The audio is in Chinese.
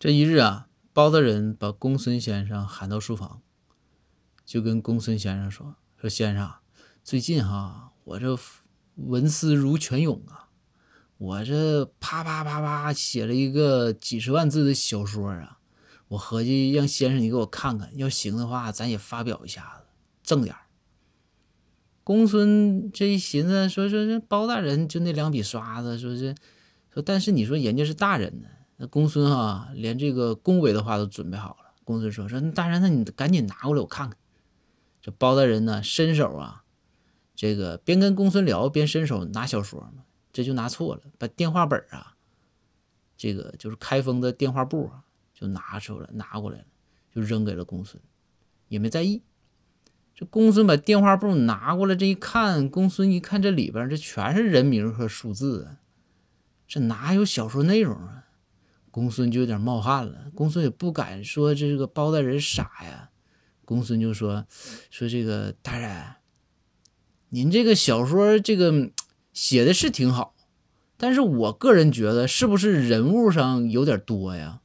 这一日啊，包大人把公孙先生喊到书房，就跟公孙先生说：“说先生，最近哈，我这文思如泉涌啊，我这啪啪啪啪写了一个几十万字的小说啊，我合计让先生你给我看看，要行的话，咱也发表一下子，挣点。”公孙这一寻思，说说这包大人就那两笔刷子，说是说，但是你说人家是大人呢，那公孙哈连这个恭维的话都准备好了。公孙说说那大人，那你赶紧拿过来我看看。这包大人呢，伸手啊，这个边跟公孙聊边伸手拿小说嘛，这就拿错了，把电话本啊，这个就是开封的电话簿啊，就拿出来拿过来了，就扔给了公孙，也没在意。这公孙把电话簿拿过来，这一看，公孙一看这里边这全是人名和数字啊，这哪有小说内容啊？公孙就有点冒汗了。公孙也不敢说这个包大人傻呀，公孙就说：“说这个大人，您这个小说这个写的是挺好，但是我个人觉得是不是人物上有点多呀？